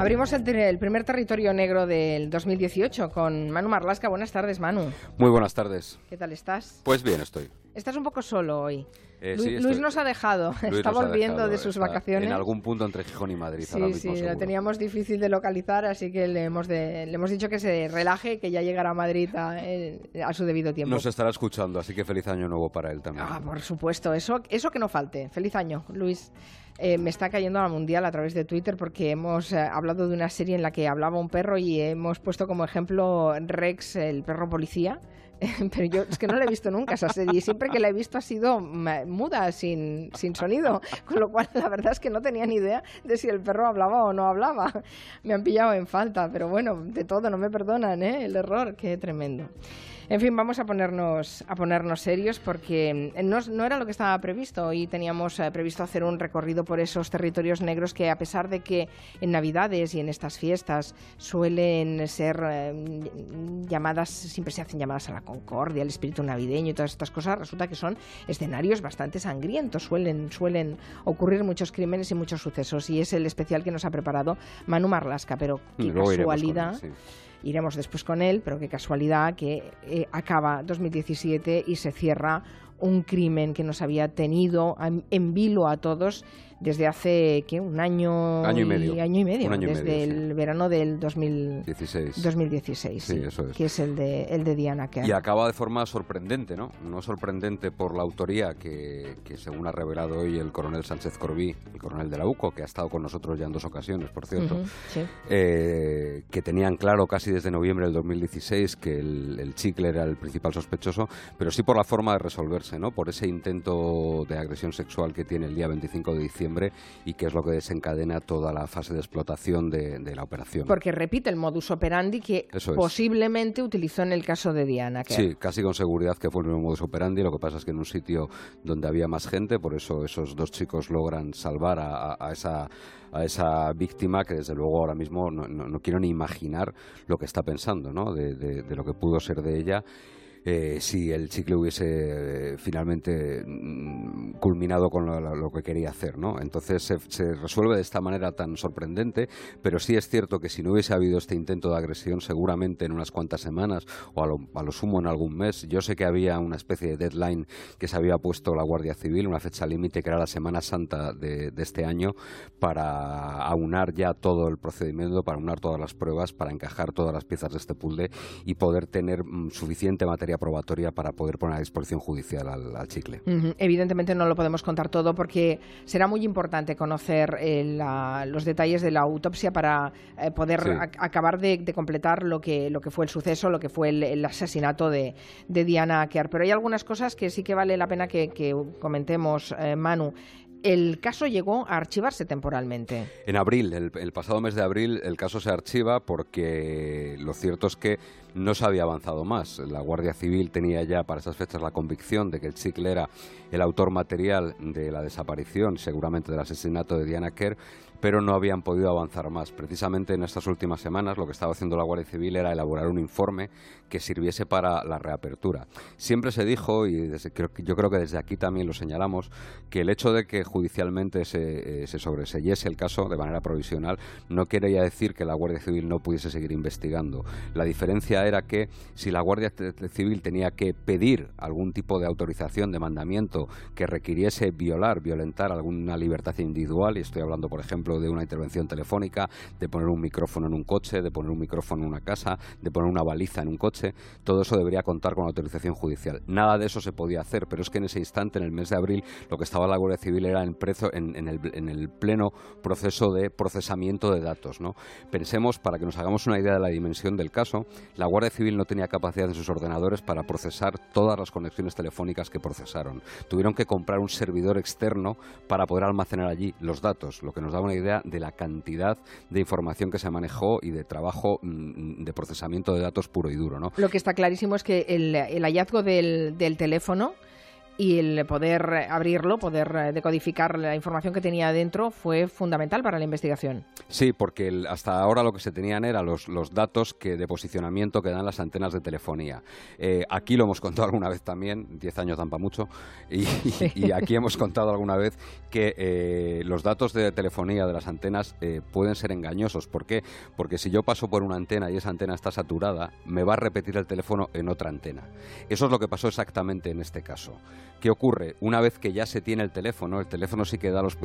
Abrimos el, el, primer territorio negro del 2018 con Manu Marlasca. Buenas tardes, Manu. Muy buenas tardes. ¿Qué tal estás? Pues bien, estoy. Estás un poco solo hoy. Eh, Luis, sí, Luis nos ha dejado, Luis está volviendo dejado, de sus vacaciones. En algún punto entre Gijón y Madrid ahora Sí, mismo. sí, lo seguro. teníamos difícil de localizar, así que le hemos, de- le hemos dicho que se relaje, que ya llegará a Madrid a, eh, a su debido tiempo. Nos estará escuchando, así que feliz año nuevo para él también. Ah, por supuesto, eso, eso que no falte. Feliz año, Luis. Eh, me está cayendo a la mundial a través de Twitter porque hemos eh, hablado de una serie en la que hablaba un perro y hemos puesto como ejemplo Rex, el perro policía. Pero yo es que no la he visto nunca esa serie y siempre que la he visto ha sido muda, sin, sin sonido. Con lo cual la verdad es que no tenía ni idea de si el perro hablaba o no hablaba. Me han pillado en falta, pero bueno, de todo, no me perdonan, ¿eh? El error, qué tremendo. En fin, vamos a ponernos, a ponernos serios porque no, no era lo que estaba previsto. Hoy teníamos eh, previsto hacer un recorrido por esos territorios negros que, a pesar de que en Navidades y en estas fiestas suelen ser eh, llamadas, siempre se hacen llamadas a la concordia, al espíritu navideño y todas estas cosas, resulta que son escenarios bastante sangrientos. Suelen, suelen ocurrir muchos crímenes y muchos sucesos. Y es el especial que nos ha preparado Manu Marlasca, pero Y qué luego casualidad él, sí. Iremos después con él, pero qué casualidad que eh, acaba 2017 y se cierra un crimen que nos había tenido en, en vilo a todos desde hace ¿qué? un año, Año y medio. año y medio, y desde sí. el verano del 2000 16. 2016, Sí, sí, eso es. que es el de, el de Diana Kerr. Y acaba de forma sorprendente, ¿no? No sorprendente por la autoría que, que según ha revelado hoy el coronel Sánchez Corbí, el coronel de la UCO, que ha estado con nosotros ya en dos ocasiones, por cierto, eh, que tenían claro casi desde noviembre del 2016 que el, el chicle era el principal sospechoso, pero sí por la forma de resolverse, ¿no? Por ese intento de agresión sexual que tiene el día 25 de diciembre y que es lo que desencadena toda la fase de explotación de, de la operación. Porque repite el modus operandi que Eso es. posiblemente utilizó en el caso de Diana Kerr. Sí, casi con seguridad que fue el mismo modus operandi. Lo que pasa es que en un sitio donde había más gente, por eso esos dos chicos logran salvar a, a- a esa a esa víctima que desde luego ahora mismo no, no- no quiero ni imaginar lo que está pensando, ¿no? De, de- de lo que pudo ser de ella. Eh, si el chicle hubiese eh, finalmente mm, culminado con lo, que quería hacer, ¿no? Entonces se, resuelve de esta manera tan sorprendente, pero sí es cierto que si no hubiese habido este intento de agresión, seguramente en unas cuantas semanas o a lo, sumo en algún mes, yo sé que había una especie de deadline que se había puesto la Guardia Civil, una fecha límite que era la Semana Santa de, este año, para aunar ya todo el procedimiento, para aunar todas las pruebas, para encajar todas las piezas de este puzzle y poder tener mm, suficiente materia probatoria para poder poner a disposición judicial al, al chicle. Evidentemente no lo podemos contar todo porque será muy importante conocer eh, la- los detalles de la autopsia para eh, poder Sí. acabar de, de completar lo que, lo que fue el suceso, lo que fue el, el asesinato de, de Diana Kerr. Pero hay algunas cosas que sí que vale la pena que, que comentemos, eh, Manu. El caso llegó a archivarse temporalmente. En abril, el, pasado mes de abril, el caso se archiva porque lo cierto es que no se había avanzado más. La Guardia Civil tenía ya para esas fechas la convicción de que el chicle era el autor material de la desaparición, seguramente del asesinato de Diana Kerr, pero no habían podido avanzar más. Precisamente en estas últimas semanas lo que estaba haciendo la Guardia Civil era elaborar un informe que sirviese para la reapertura. Siempre se dijo, y yo creo que desde aquí también lo señalamos, que el hecho de que judicialmente se, eh, se sobreseyese el caso de manera provisional no quería decir que la Guardia Civil no pudiese seguir investigando. La diferencia era que si la Guardia Civil tenía que pedir algún tipo de autorización, de mandamiento que requiriese violar, violentar alguna libertad individual, y estoy hablando, por ejemplo, de una intervención telefónica, de poner un micrófono en un coche, de poner un micrófono en una casa, de poner una baliza en un coche, todo eso debería contar con autorización judicial. Nada de eso se podía hacer, pero es que en ese instante, en el mes de abril, lo que estaba la Guardia Civil era en, prezo- en, el, en el pleno proceso de procesamiento de datos. Pensemos, para que nos hagamos una idea de la dimensión del caso, la Guardia Civil no tenía capacidad en sus ordenadores para procesar todas las conexiones telefónicas que procesaron. Tuvieron que comprar un servidor externo para poder almacenar allí los datos, lo que nos da una idea de la cantidad de información que se manejó y de trabajo mm, de procesamiento de datos puro y duro. ¿no? Lo que está clarísimo es que el, el hallazgo del, del teléfono y el poder abrirlo, poder eh, decodificar la información que tenía dentro fue fundamental para la investigación. Sí, porque hasta ahora lo que se tenían eran los, los datos que de posicionamiento que dan las antenas de telefonía. Eh, aquí lo hemos contado alguna vez también, 10 años dan para mucho, y, aquí hemos contado alguna vez que eh, los datos de telefonía de las antenas pueden ser engañosos. ¿Por qué? Porque si yo paso por una antena y esa antena está saturada, me va a repetir el teléfono en otra antena. Eso es lo que pasó exactamente en este caso. ¿Qué ocurre? Una vez que ya se tiene el teléfono, el teléfono sí que da los,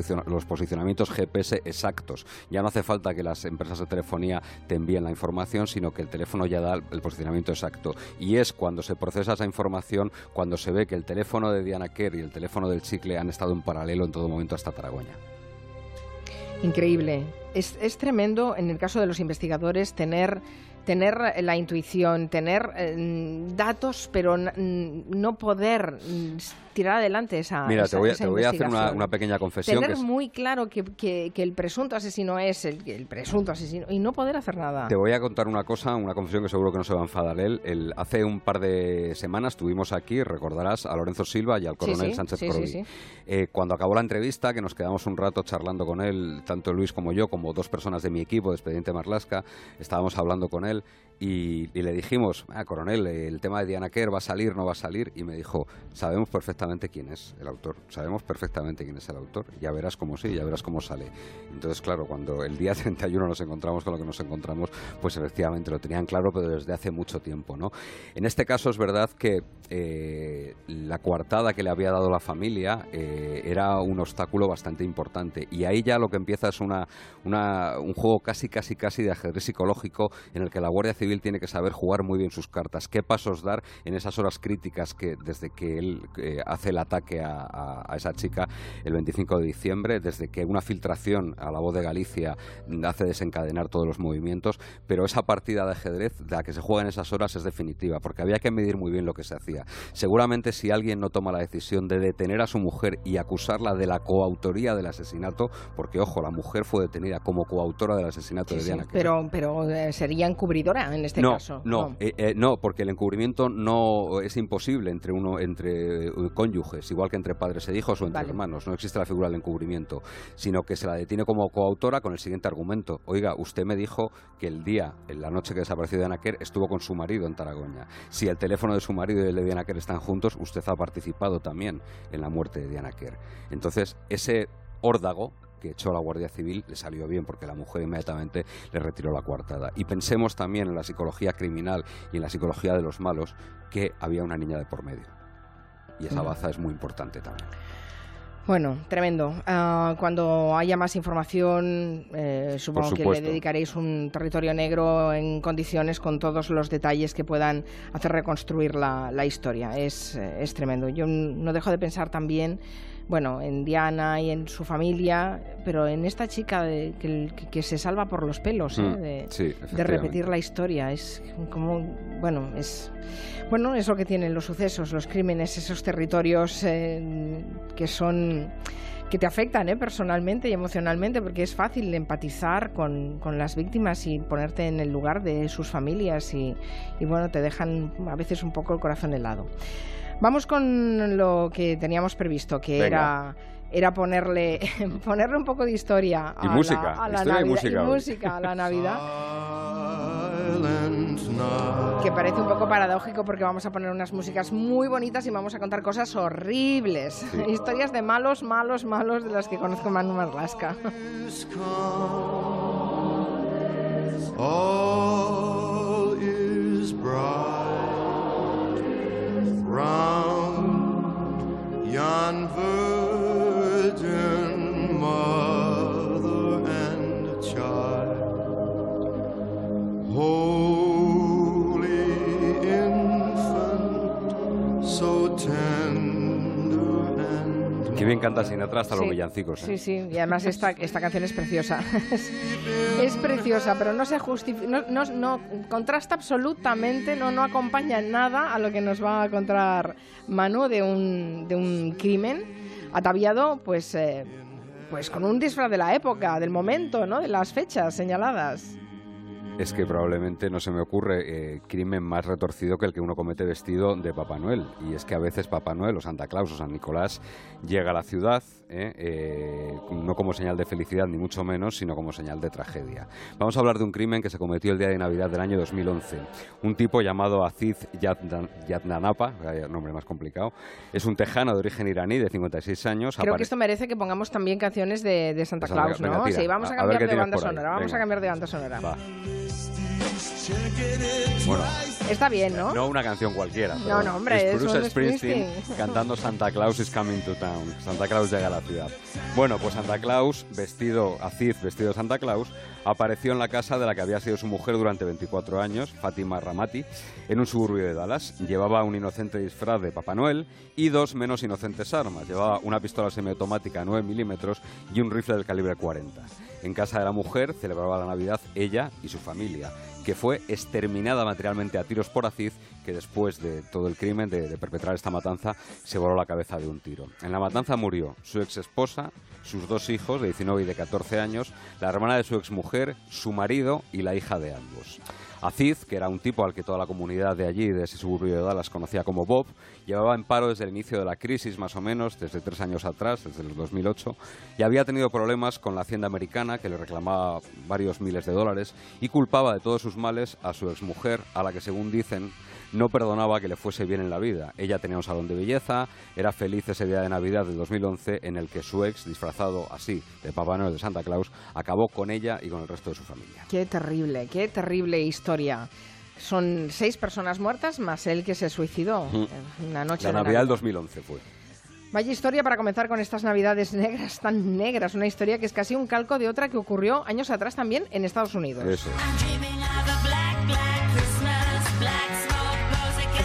posicionamientos GPS exactos. Ya no hace falta que las empresas de telefonía te envíen la información, sino que el teléfono ya da el posicionamiento exacto. Y es cuando se procesa esa información, cuando se ve que el teléfono de Diana Kerr y el teléfono del chicle han estado en paralelo en todo momento hasta Taragoña. Increíble. Es, es, tremendo en el caso de los investigadores tener tener la intuición, tener eh, datos, pero no poder mm, tirar adelante esa Mira, te, voy, a hacer una, pequeña confesión. Tener muy claro que, que, el presunto asesino es el, presunto asesino y no poder hacer nada. Te voy a contar una cosa, una confesión que seguro que no se va a enfadar él. El, hace un par de semanas tuvimos aquí, recordarás, a Lorenzo Silva y al coronel Sánchez sí, eh, cuando acabó la entrevista, que nos quedamos un rato charlando con él, tanto Luis como yo, como dos personas de mi equipo de Expediente Marlasca, estábamos hablando con él channel y, le dijimos, ah, coronel, el tema de Diana Kerr va a salir, no va a salir, y me dijo, sabemos perfectamente quién es el autor, sabemos perfectamente quién es el autor, ya verás cómo sí, ya verás cómo sale. Entonces, claro, cuando el día 31 nos encontramos con lo que nos encontramos, pues efectivamente lo tenían claro, pero desde hace mucho tiempo, ¿no? En este caso es verdad que eh, la coartada que le había dado la familia eh, era un obstáculo bastante importante, y ahí ya lo que empieza es una, una, un juego casi, casi, casi de ajedrez psicológico en el que la Guardia Civil tiene que saber jugar muy bien sus cartas, qué pasos dar en esas horas críticas que desde que él eh, hace el ataque a, esa chica el 25 de diciembre, desde que una filtración a la voz de Galicia hace desencadenar todos los movimientos, pero esa partida de ajedrez, la que se juega en esas horas, es definitiva, porque había que medir muy bien lo que se hacía. Seguramente si alguien no toma la decisión de detener a su mujer y acusarla de la coautoría del asesinato, porque ojo, la mujer fue detenida como coautora del asesinato de Diana. pero, pero eh, sería encubridora en este caso. No, no, eh, eh, no, porque el encubrimiento no es imposible entre uno entre cónyuges, igual que entre padres e hijos o entre hermanos. No existe la figura del encubrimiento, sino que se la detiene como coautora con el siguiente argumento. Oiga, usted me dijo que el día, en la noche que desapareció Diana Kerr, estuvo con su marido en Taragoña. Si el teléfono de su marido y el de Diana Kerr están juntos, usted ha participado también en la muerte de Diana Kerr. Entonces, ese órdago que echó la Guardia Civil le salió bien porque la mujer inmediatamente le retiró la coartada. Y pensemos también en la psicología criminal y en la psicología de los malos que había una niña de por medio. Y esa baza es muy importante también. Bueno, tremendo. Ah, cuando haya más información, eh, supongo que le dedicaréis un territorio negro en condiciones con todos los detalles que puedan hacer reconstruir la, la historia. Es, es tremendo. Yo no dejo de pensar también bueno, en Diana y en su familia, pero en esta chica que, se salva por los pelos, ¿eh? mm, de, repetir la historia. Es como, bueno, es, bueno, es lo que tienen los sucesos, los crímenes, esos territorios eh, que son que te afectan ¿eh? personalmente y emocionalmente, porque es fácil empatizar con, con, las víctimas y ponerte en el lugar de sus familias y, y bueno, te dejan a veces un poco el corazón helado. Vamos con lo que teníamos previsto, que era era ponerle ponerle un poco de historia a música, la, a la Navidad, y música, música a la Navidad. Que parece un poco paradójico porque vamos a poner unas músicas muy bonitas y vamos a contar cosas horribles. Historias de malos, malos, malos de las que conozco Manu Marlasca. All is round yon virgin mother bien canta Sinatra hasta los villancicos. ¿eh? Sí, sí, y además esta, esta canción es preciosa. es preciosa, pero no se justifica, no, no, no, contrasta absolutamente, no, no acompaña nada a lo que nos va a contar Manu de un, de un crimen ataviado, pues, eh, pues con un disfraz de la época, del momento, ¿no? De las fechas señaladas. Es que probablemente no se me ocurre eh, crimen más retorcido que el que uno comete vestido de Papá Noel. Y es que a veces Papá Noel o Santa Claus o San Nicolás llega a la ciudad, eh, eh, no como señal de felicidad ni mucho menos, sino como señal de tragedia. Vamos a hablar de un crimen que se cometió el día de Navidad del año 2011. Un tipo llamado Aziz Yadnanapa, nombre más complicado, es un tejano de origen iraní de 56 años. Creo que esto merece que pongamos también canciones de, Santa Claus, ¿no? sí, vamos a, cambiar de banda sonora. Vamos a cambiar de banda sonora. Bueno, está bien, ¿no? No una canción cualquiera. No, no, hombre, es Bruce Springsteen, cantando Santa Claus is coming to town. Santa Claus llega a la ciudad. Bueno, pues Santa Claus, vestido, Aziz, vestido de Santa Claus, apareció en la casa de la que había sido su mujer durante 24 años, Fátima Ramati, en un suburbio de Dallas. Llevaba un inocente disfraz de Papá Noel y dos menos inocentes armas. Llevaba una pistola semiautomática 9 milímetros y un rifle del calibre 40. En casa de la mujer celebraba la Navidad ella y su familia, que fue exterminada materialmente a tiros por Aziz, que después de todo el crimen, de, perpetrar esta matanza, se voló la cabeza de un tiro. En la matanza murió su ex esposa, sus dos hijos de 19 y de 14 años, la hermana de su ex mujer, su marido y la hija de ambos. Aziz, que era un tipo al que toda la comunidad de allí, de ese suburbio de Dallas, conocía como Bob, llevaba en paro desde el inicio de la crisis, más o menos, desde tres años atrás, desde el 2008, y había tenido problemas con la hacienda americana, que le reclamaba varios miles de dólares, y culpaba de todos sus males a su exmujer, a la que, según dicen, no perdonaba que le fuese bien en la vida. Ella tenía un salón de belleza, era feliz ese día de Navidad de 2011 en el que su ex, disfrazado así de Papá Noel de Santa Claus, acabó con ella y con el resto de su familia. Qué terrible, qué terrible historia. Son seis personas muertas más él que se suicidó una noche. La Navidad del 2011 fue. Vaya historia para comenzar con estas navidades negras, tan negras. Una historia que es casi un calco de otra que ocurrió años atrás también en Estados Unidos. Eso.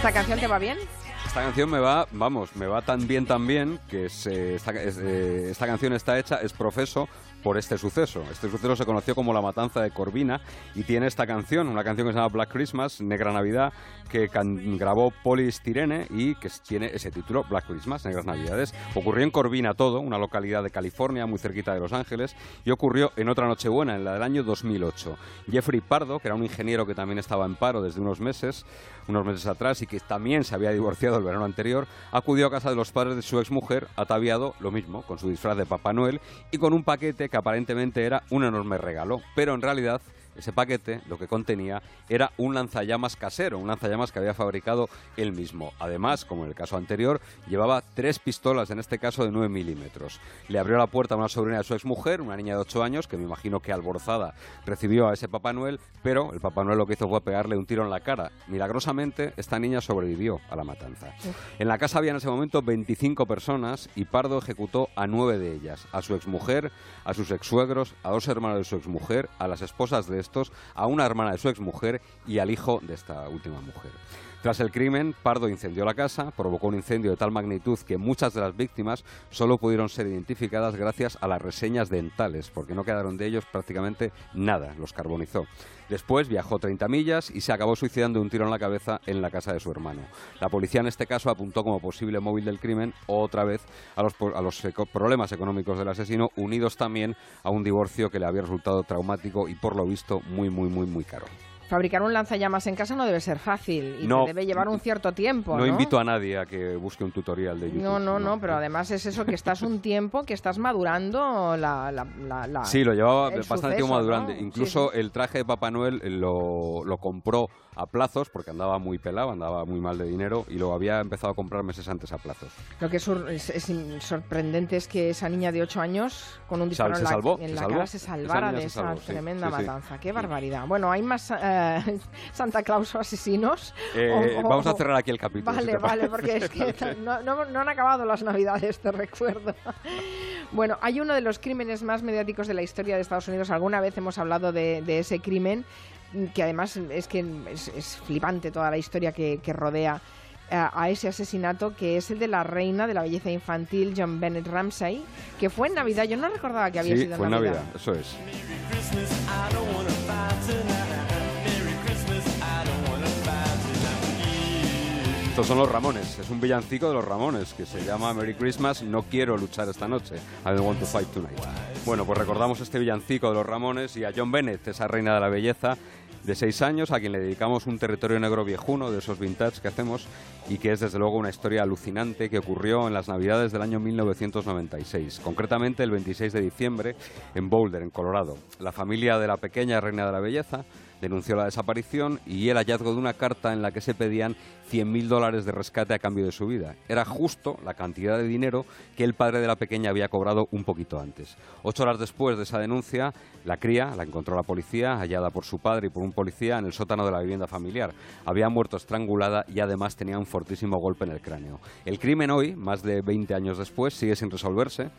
¿Esta canción te va bien? Esta canción me va, vamos, me va tan bien, tan bien, que eh, esta, canción está hecha, es profeso por este suceso. Este suceso se conoció como La Matanza de Corvina y tiene esta canción, una canción que se llama Black Christmas, Negra Navidad, que grabó Polis Tirene y que tiene ese título, Black Christmas, Negras Navidades. Ocurrió en Corvina todo, una localidad de California muy cerquita de Los Ángeles, y ocurrió en otra Nochebuena, en la del año 2008. Jeffrey Pardo, que era un ingeniero que también estaba en paro desde unos meses, unos meses atrás y que también se había divorciado el verano anterior, acudió a casa de los padres de su exmujer, ataviado, lo mismo, con su disfraz de Papá Noel y con un paquete que aparentemente era un enorme regalo, pero en realidad ese paquete lo que contenía era un lanzallamas casero, un lanzallamas que había fabricado él mismo. Además, como en el caso anterior, llevaba tres pistolas, en este caso de 9 milímetros. Le abrió la puerta a una sobrina de su exmujer, una niña de 8 años, que me imagino que alborzada recibió a ese Papá Noel, pero el Papá Noel lo que hizo fue pegarle un tiro en la cara. Milagrosamente, esta niña sobrevivió a la matanza. En la casa había en ese momento 25 personas y Pardo ejecutó a nueve de ellas, a su exmujer, a sus exsuegros, a dos hermanos de su exmujer, a las esposas de a una hermana de su exmujer y al hijo de esta última mujer. Tras el crimen, Pardo incendió la casa, provocó un incendio de tal magnitud que muchas de las víctimas solo pudieron ser identificadas gracias a las reseñas dentales, porque no quedaron de ellos prácticamente nada, los carbonizó. Después viajó 30 millas y se acabó suicidando de un tiro en la cabeza en la casa de su hermano. La policía en este caso apuntó como posible móvil del crimen otra vez a los, a los problemas económicos del asesino, unidos también a un divorcio que le había resultado traumático y por lo visto muy, muy, muy, muy caro. Fabricar un lanzallamas en casa no debe ser fácil y no, debe llevar un cierto tiempo. No, invito a nadie a que busque un tutorial de YouTube. No, no, no, pero además es eso que estás un tiempo, que estás madurando la... la, sí, lo llevaba bastante tiempo madurando. Incluso el traje de Papá Noel lo, lo compró a plazos porque andaba muy pelado, andaba muy mal de dinero y lo había empezado a comprar meses antes a plazos. Lo que es, sorprendente es que esa niña de 8 años con un disparo en, la, cara se salvara de esa tremenda matanza. Qué barbaridad. Bueno, hay más eh, Santa Claus o asesinos. Eh, vamos a cerrar aquí el capítulo. Vale, vale, porque es que no, no, han acabado las navidades, te recuerdo. Bueno, hay uno de los crímenes más mediáticos de la historia de Estados Unidos. Alguna vez hemos hablado de, de ese crimen que además es que es, flipante toda la historia que, rodea a, ese asesinato que es el de la reina de la belleza infantil John Bennett Ramsay que fue en Navidad yo no recordaba que había sido fue en Navidad. eso es Estos son los Ramones, es un villancico de los Ramones que se llama Merry Christmas, no quiero luchar esta noche, I don't want to fight tonight. Bueno, pues recordamos este villancico de los Ramones y a John Bennett, esa reina de la belleza, de seis años, a quien le dedicamos un territorio negro viejuno de esos vintage que hacemos y que es desde luego una historia alucinante que ocurrió en las Navidades del año 1996, concretamente el 26 de diciembre en Boulder, en Colorado. La familia de la pequeña reina de la belleza denunció la desaparición y el hallazgo de una carta en la que se pedían 100.000 dólares de rescate a cambio de su vida. Era justo la cantidad de dinero que el padre de la pequeña había cobrado un poquito antes. Ocho horas después de esa denuncia, la cría la encontró la policía, hallada por su padre y por un policía en el sótano de la vivienda familiar. Había muerto estrangulada y además tenía un fortísimo golpe en el cráneo. El crimen hoy, más de 20 años después, sigue sin resolverse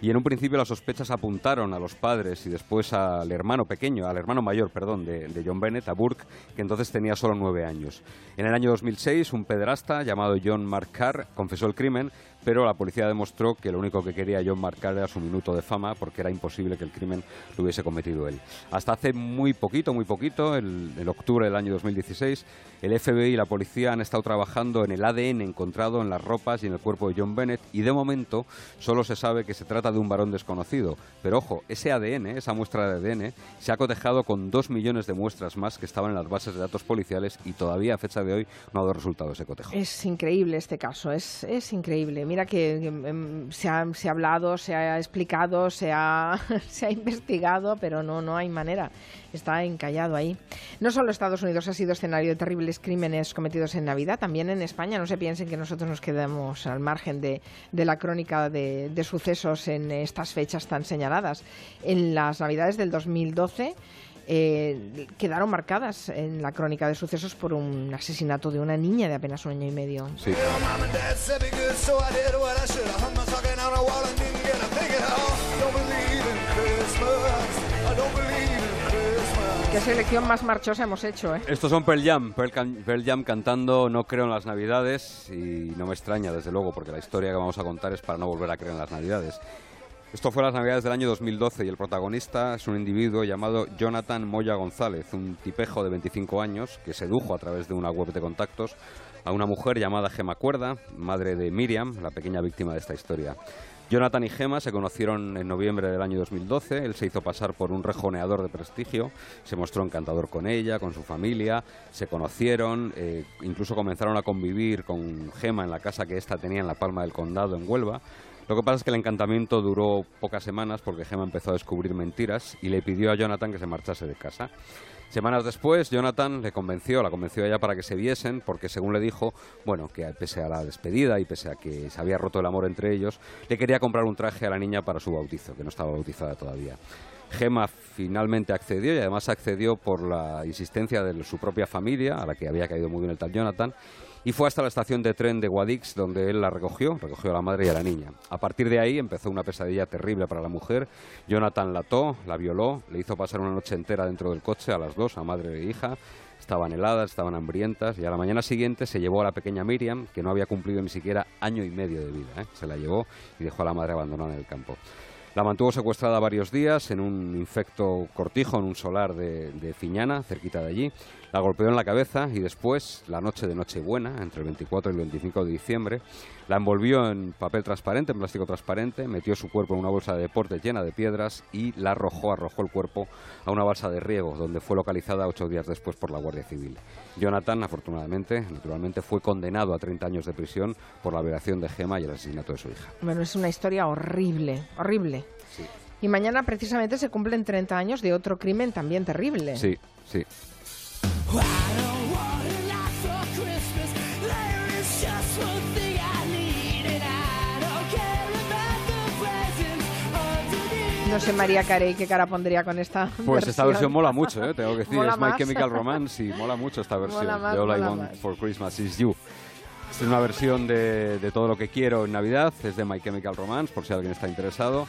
y en un principio las sospechas apuntaron a los padres y después al hermano pequeño, al hermano mayor, perdón, de, de John Bennett, a Burke, que entonces tenía solo nueve años. En el año 2006, un pederasta llamado John Mark Carr confesó el crimen pero la policía demostró que lo único que quería John marcar era su minuto de fama porque era imposible que el crimen lo hubiese cometido él. Hasta hace muy poquito, muy poquito, el, octubre del año 2016, el FBI y la policía han estado trabajando en el ADN encontrado en las ropas y en el cuerpo de John Bennett y de momento solo se sabe que se trata de un varón desconocido. Pero ojo, ese ADN, esa muestra de ADN, se ha cotejado con dos millones de muestras más que estaban en las bases de datos policiales y todavía a fecha de hoy no ha dado resultado ese cotejo. Es increíble este caso, es, es increíble. Mira que, em, se, ha, se, ha, hablado, se ha explicado, se ha, se ha investigado, pero no, no hay manera. Está encallado ahí. No solo Estados Unidos ha sido escenario de terribles crímenes cometidos en Navidad, también en España. No se piensen que nosotros nos quedamos al margen de, de la crónica de, de sucesos en estas fechas tan señaladas. En las Navidades del 2012 eh, quedaron marcadas en la crónica de sucesos por un asesinato de una niña de apenas un año y medio. Sí. Qué selección más marchosa hemos hecho, ¿eh? Estos son Pearl Jam, Pearl, Pearl Jam cantando No creo en las Navidades y no me extraña, desde luego, porque la historia que vamos a contar es para no volver a creer en las Navidades. Esto fue las Navidades del año 2012 y el protagonista es un individuo llamado Jonathan Moya González, un tipejo de 25 años que sedujo a través de una web de contactos a una mujer llamada Gema Cuerda, madre de Miriam, la pequeña víctima de esta historia. Jonathan y Gema se conocieron en noviembre del año 2012. Él se hizo pasar por un rejoneador de prestigio, se mostró encantador con ella, con su familia, se conocieron, eh, incluso comenzaron a convivir con Gema en la casa que ésta tenía en la Palma del Condado, en Huelva. Lo que pasa es que el encantamiento duró pocas semanas porque Gemma empezó a descubrir mentiras y le pidió a Jonathan que se marchase de casa. Semanas después, Jonathan le convenció, la convenció ella para que se viesen, porque según le dijo, bueno, que pese a la despedida y pese a que se había roto el amor entre ellos, le quería comprar un traje a la niña para su bautizo, que no estaba bautizada todavía. Gemma finalmente accedió y además accedió por la insistencia de su propia familia, a la que había caído muy bien el tal Jonathan, y fue hasta la estación de tren de Guadix donde él la recogió, recogió a la madre y a la niña. A partir de ahí empezó una pesadilla terrible para la mujer. Jonathan la ató, la violó, le hizo pasar una noche entera dentro del coche a las dos, a madre e hija. Estaban heladas, estaban hambrientas y a la mañana siguiente se llevó a la pequeña Miriam, que no había cumplido ni siquiera año y medio de vida. ¿eh? Se la llevó y dejó a la madre abandonada en el campo. La mantuvo secuestrada varios días en un infecto cortijo, en un solar de, de Fiñana, cerquita de allí. La golpeó en la cabeza y después, la noche de Nochebuena, entre el 24 y el 25 de diciembre, la envolvió en papel transparente, en plástico transparente, metió su cuerpo en una bolsa de deporte llena de piedras y la arrojó, arrojó el cuerpo a una balsa de riego, donde fue localizada ocho días después por la Guardia Civil. Jonathan, afortunadamente, naturalmente, fue condenado a 30 años de prisión por la violación de Gema y el asesinato de su hija. Bueno, es una historia horrible, horrible. Sí. Y mañana precisamente se cumplen 30 años de otro crimen también terrible. Sí, sí. No sé María Carey qué cara pondría con esta Pues versión. esta versión mola mucho, ¿eh? tengo que decir. Mola es My más. Chemical Romance y mola mucho esta versión más, de All I Want más. for Christmas Is You. Es una versión de, de todo lo que quiero en Navidad, es de My Chemical Romance, por si alguien está interesado.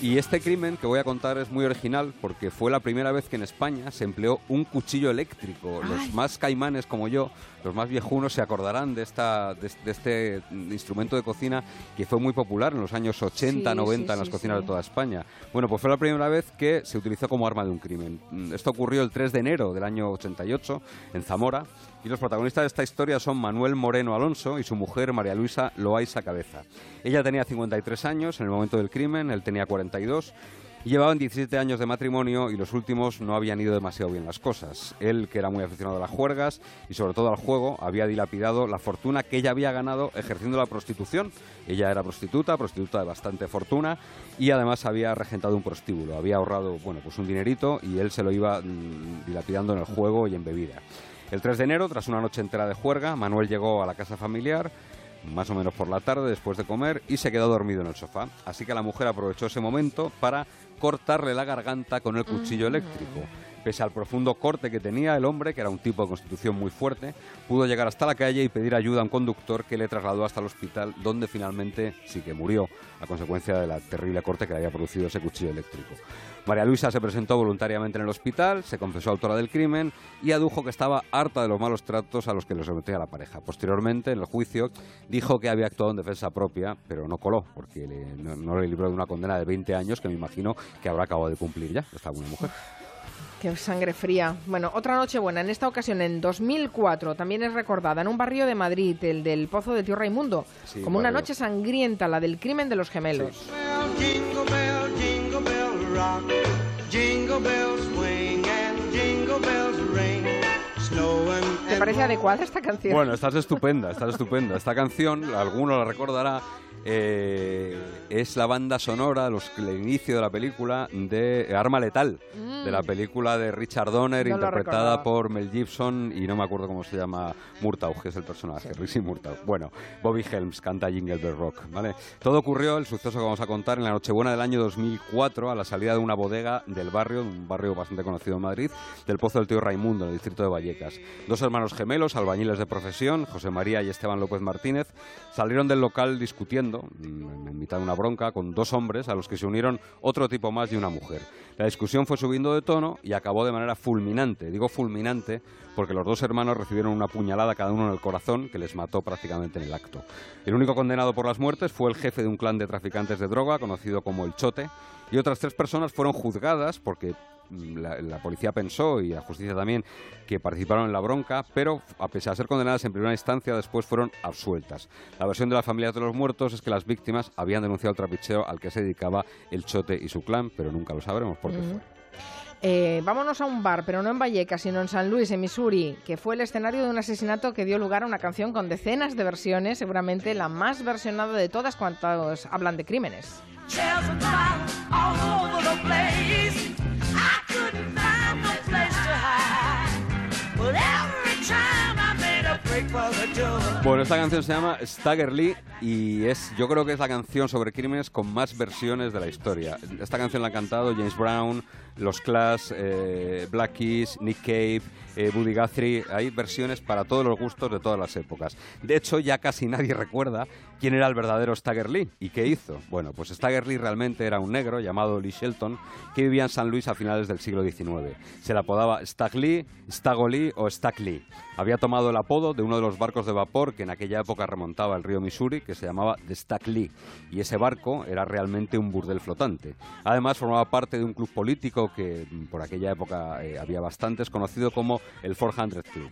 Y este crimen que voy a contar es muy original porque fue la primera vez que en España se empleó un cuchillo eléctrico. Ay. Los más caimanes como yo, los más viejunos, se acordarán de, esta, de, de este instrumento de cocina que fue muy popular en los años 80, Sí, 90 sí, en las sí, cocinas de toda España. Bueno, pues fue la primera vez que se utilizó como arma de un crimen. Mm, Esto ocurrió el 3 de enero del año 88 en Zamora y los protagonistas de esta historia son Manuel Moreno Alonso y su mujer María Luisa Loaiza Cabeza. Ella tenía 53 años en el momento del crimen, él tenía 42 llevaban 17 años de matrimonio y los últimos no habían ido demasiado bien las cosas. Él, que era muy aficionado a las juergas y sobre todo al juego, había dilapidado la fortuna que ella había ganado ejerciendo la prostitución. Ella era prostituta, prostituta de bastante fortuna y además había regentado un prostíbulo. Había ahorrado, bueno, pues un dinerito y él se lo iba mm, dilapidando en el juego y en bebida. El 3 de enero, tras una noche entera de juerga, Manuel llegó a la casa familiar más o menos por la tarde después de comer y se quedó dormido en el sofá. Así que la mujer aprovechó ese momento para cortarle la garganta con el cuchillo mm. eléctrico. Pese al profundo corte que tenía el hombre, que era un tipo de constitución muy fuerte, pudo llegar hasta la calle y pedir ayuda a un conductor que le trasladó hasta el hospital, donde finalmente sí que murió a consecuencia de la terrible corte que había producido ese cuchillo eléctrico. María Luisa se presentó voluntariamente en el hospital, se confesó autora del crimen y adujo que estaba harta de los malos tratos a los que le sometía la pareja. Posteriormente, en el juicio, dijo que había actuado en defensa propia, pero no coló, porque no, le libró de una condena de 20 años que me imagino que habrá acabado de cumplir ya, esta buena mujer. Qué sangre fría. Bueno, otra noche buena. En esta ocasión, en 2004, también es recordada en un barrio de Madrid, el del Pozo del Tío Raimundo, como una noche sangrienta, la del crimen de los gemelos. ¿Te parece adecuada esta canción? Bueno, estás estupenda, estás estupenda. Esta canción, alguno la recordará, eh, es la banda sonora, los, el inicio de la película de Arma Letal, de la mm. película de Richard Donner, interpretada por Mel Gibson y no me acuerdo cómo se llama Murtaugh, que es el personaje, sí. Murtaugh. Bueno, Bobby Helms canta Jingle Bell Rock, ¿vale? Todo ocurrió, el suceso que vamos a contar, en la Nochebuena del año 2004, a la salida de una bodega del barrio, un barrio bastante conocido en Madrid, del Pozo del Tío Raimundo, en el distrito de Vallecas. Dos hermanos gemelos, albañiles de profesión, José María y Esteban López Martínez, salieron del local discutiendo En mitad de una bronca, con dos hombres a los que se unieron otro tipo más y una mujer. La discusión fue subiendo de tono y acabó de manera fulminante. Digo fulminante porque los dos hermanos recibieron una puñalada cada uno en el corazón que les mató prácticamente en el acto. El único condenado por las muertes fue el jefe de un clan de traficantes de droga conocido como el Chote y otras tres personas fueron juzgadas porque la, policía pensó y la justicia también que participaron en la bronca, pero a pesar de ser condenadas en primera instancia, después fueron absueltas. La versión de las familias de los muertos es que las víctimas habían denunciado el trapicheo al que se dedicaba el Chote y su clan, pero nunca lo sabremos por qué fue. Eh, vámonos a un bar, pero no en Vallecas, sino en San Luis, en Missouri, que fue el escenario de un asesinato que dio lugar a una canción con decenas de versiones, seguramente la más versionada de todas cuantas hablan de crímenes. Bueno, esta canción se llama Stagger Lee y es, yo creo que es la canción sobre crímenes con más versiones de la historia. Esta canción la han cantado James Brown, los Clash, eh, Black Keys, Nick Cave, eh, Buddy Guthrie. Hay versiones para todos los gustos de todas las épocas. De hecho, ya casi nadie recuerda quién era el verdadero Stagger Lee y qué hizo. Bueno, pues Stagger Lee realmente era un negro llamado Lee Shelton que vivía en San Luis a finales del siglo XIX. Se le apodaba Stag Lee, Stago Lee o Stag Lee. Había tomado el apodo de uno de los barcos de vapor que en aquella época remontaba el río Missouri, que se llamaba The Stag Lee. Y ese barco era realmente un burdel flotante. Además, formaba parte de un club político que mm, por aquella época eh, había bastantes, conocido como el 400 Club.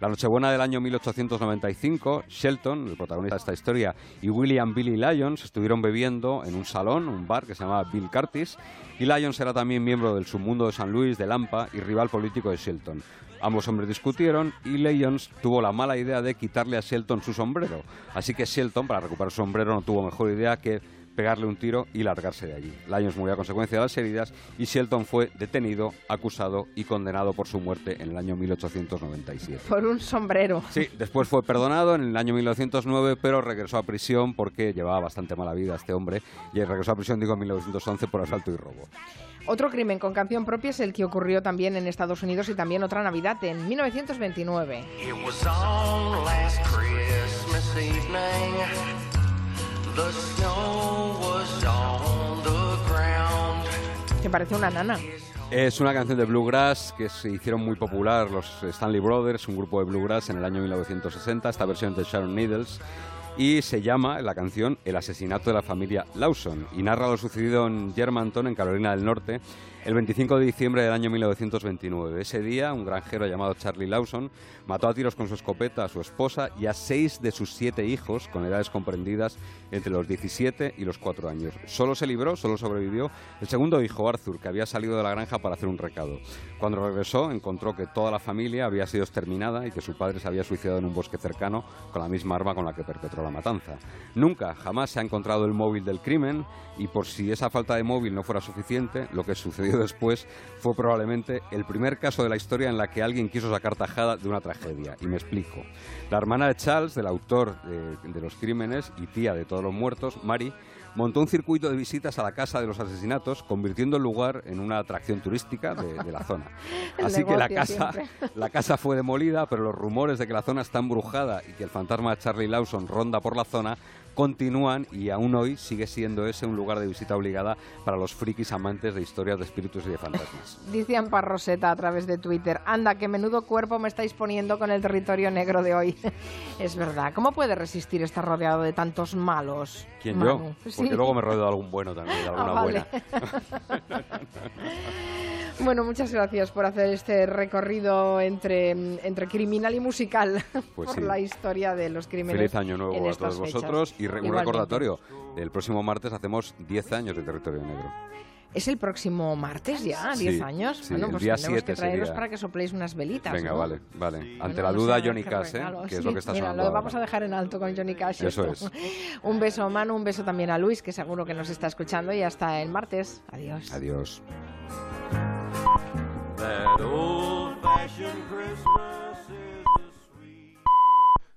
La Nochebuena del año 1895, Shelton, el protagonista de esta historia, y William Billy Lyons estuvieron bebiendo en un salón, un bar que se llamaba Bill Curtis, y Lyons era también miembro del submundo de San Luis, de Lampa y rival político de Shelton. Ambos hombres discutieron y Lyons tuvo la mala idea de quitarle a Shelton su sombrero. Así que Shelton, para recuperar su sombrero, no tuvo mejor idea que pegarle un tiro y largarse de allí. Lyons murió a consecuencia de las heridas y Shelton fue detenido, acusado y condenado por su muerte en el año 1897. Por un sombrero. Sí, después fue perdonado en el año 1909, pero regresó a prisión porque llevaba bastante mala vida este hombre y regresó a prisión, digo, en 1911 por asalto y robo. Otro crimen con canción propia es el que ocurrió también en Estados Unidos y también otra Navidad en 1929. Que parece una nana. Es una canción de bluegrass que se hicieron muy popular los Stanley Brothers, un grupo de bluegrass en el año 1960. Esta versión de Sharon Needles y se llama la canción El asesinato de la familia Lawson y narra lo sucedido en Germantown, en Carolina del Norte, el 25 de diciembre del año 1929. Ese día, un granjero llamado Charlie Lawson mató a tiros con su escopeta a su esposa y a seis de sus siete hijos, con edades comprendidas entre los 17 y los 4 años. Solo se libró, solo sobrevivió el segundo hijo, Arthur, que había salido de la granja para hacer un recado. Cuando regresó, encontró que toda la familia había sido exterminada y que su padre se había suicidado en un bosque cercano con la misma arma con la que perpetró la matanza. Nunca, jamás se ha encontrado el móvil del crimen y por si esa falta de móvil no fuera suficiente, lo que sucedió después fue probablemente el primer caso de la historia en la que alguien quiso sacar tajada de una tragedia. Y me explico. La hermana de Charles, del autor de, los crímenes y tía de todos los muertos, Mary, montó un circuito de visitas a la casa de los asesinatos, convirtiendo el lugar en una atracción turística de, la zona. Así que la casa, la casa fue demolida, pero los rumores de que la zona está embrujada y que el fantasma de Charlie Lawson ronda por la zona continúan y aún hoy sigue siendo ese un lugar de visita obligada para los frikis amantes de historias de espíritus y de fantasmas. Dice Ampar Roseta a través de Twitter, anda, qué menudo cuerpo me estáis poniendo con el territorio negro de hoy. es verdad, ¿cómo puede resistir estar rodeado de tantos malos? ¿Quién yo? Porque luego me rodeo de algún bueno también, de alguna ah, buena. Bueno, muchas gracias por hacer este recorrido entre, entre criminal y musical pues por la historia de los crímenes. Feliz año nuevo a todos vosotros y un recordatorio. El próximo martes hacemos 10 años de Territorio Negro. Es el próximo martes ya, 10 años. Sí, bueno, pues día tenemos que traeros para que sopléis unas velitas. Venga, vale, vale. Ante la duda, Johnny Cash, ¿eh? que es lo que está mira, Lo vamos a dejar en alto con Johnny Cash. Eso es. un beso a Manu, un beso también a Luis, que seguro que nos está escuchando. Y hasta el martes. Adiós. Adiós. That old fashioned Christmas. is